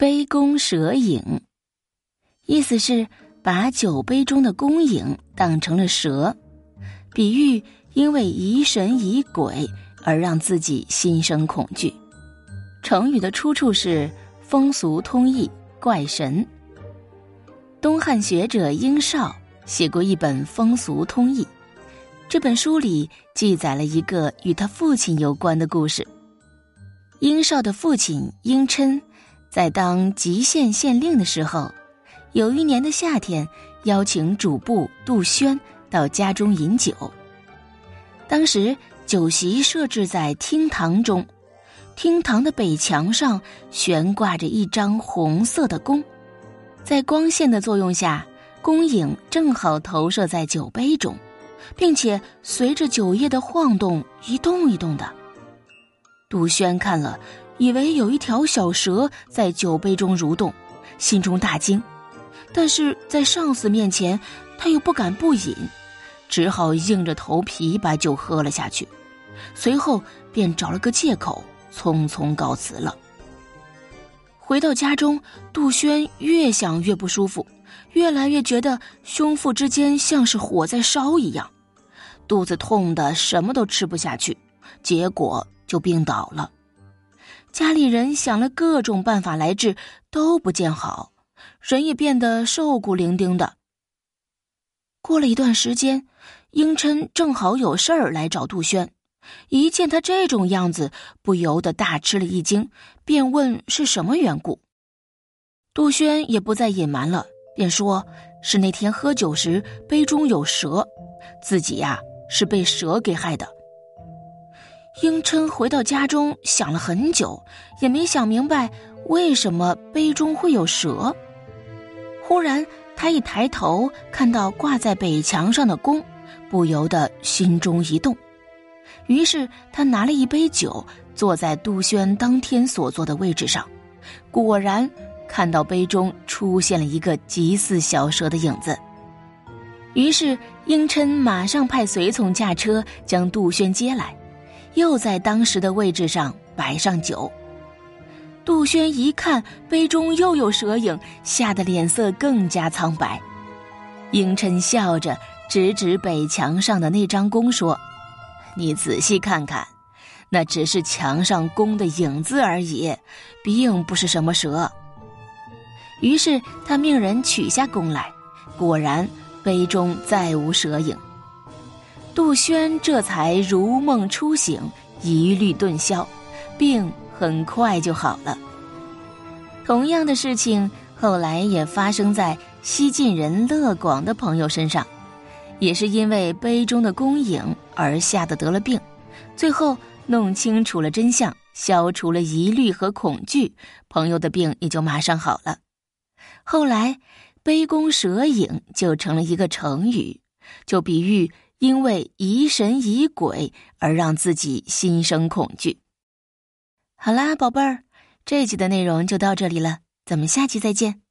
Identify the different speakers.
Speaker 1: 杯弓蛇影，意思是把酒杯中的弓影当成了蛇，比喻因为疑神疑鬼而让自己心生恐惧。成语的出处是《风俗通义·怪神》。东汉学者殷绍写过一本《风俗通义》，这本书里记载了一个与他父亲有关的故事。殷绍的父亲殷琛。在当吉县县令的时候，有一年的夏天，邀请主簿杜轩到家中饮酒。当时酒席设置在厅堂中，厅堂的北墙上悬挂着一张红色的弓，在光线的作用下，弓影正好投射在酒杯中，并且随着酒液的晃动一动一动的。杜轩看了。以为有一条小蛇在酒杯中蠕动，心中大惊，但是在上司面前，他又不敢不饮，只好硬着头皮把酒喝了下去。随后便找了个借口，匆匆告辞了。回到家中，杜轩越想越不舒服，越来越觉得胸腹之间像是火在烧一样，肚子痛得什么都吃不下去，结果就病倒了。家里人想了各种办法来治，都不见好，人也变得瘦骨伶仃的。过了一段时间，英琛正好有事儿来找杜轩，一见他这种样子，不由得大吃了一惊，便问是什么缘故。杜轩也不再隐瞒了，便说是那天喝酒时杯中有蛇，自己呀是被蛇给害的。英琛回到家中，想了很久，也没想明白为什么杯中会有蛇。忽然，他一抬头看到挂在北墙上的弓，不由得心中一动。于是，他拿了一杯酒，坐在杜轩当天所坐的位置上，果然看到杯中出现了一个极似小蛇的影子。于是，英琛马上派随从驾车将杜轩接来。又在当时的位置上摆上酒。杜轩一看杯中又有蛇影，吓得脸色更加苍白。英琛笑着指指北墙上的那张弓，说：“你仔细看看，那只是墙上弓的影子而已，并不是什么蛇。”于是他命人取下弓来，果然杯中再无蛇影。杜轩这才如梦初醒，疑虑顿消，病很快就好了。同样的事情后来也发生在西晋人乐广的朋友身上，也是因为杯中的弓影而吓得得了病，最后弄清楚了真相，消除了疑虑和恐惧，朋友的病也就马上好了。后来“杯弓蛇影”就成了一个成语，就比喻。因为疑神疑鬼而让自己心生恐惧。好啦，宝贝儿，这集的内容就到这里了，咱们下期再见。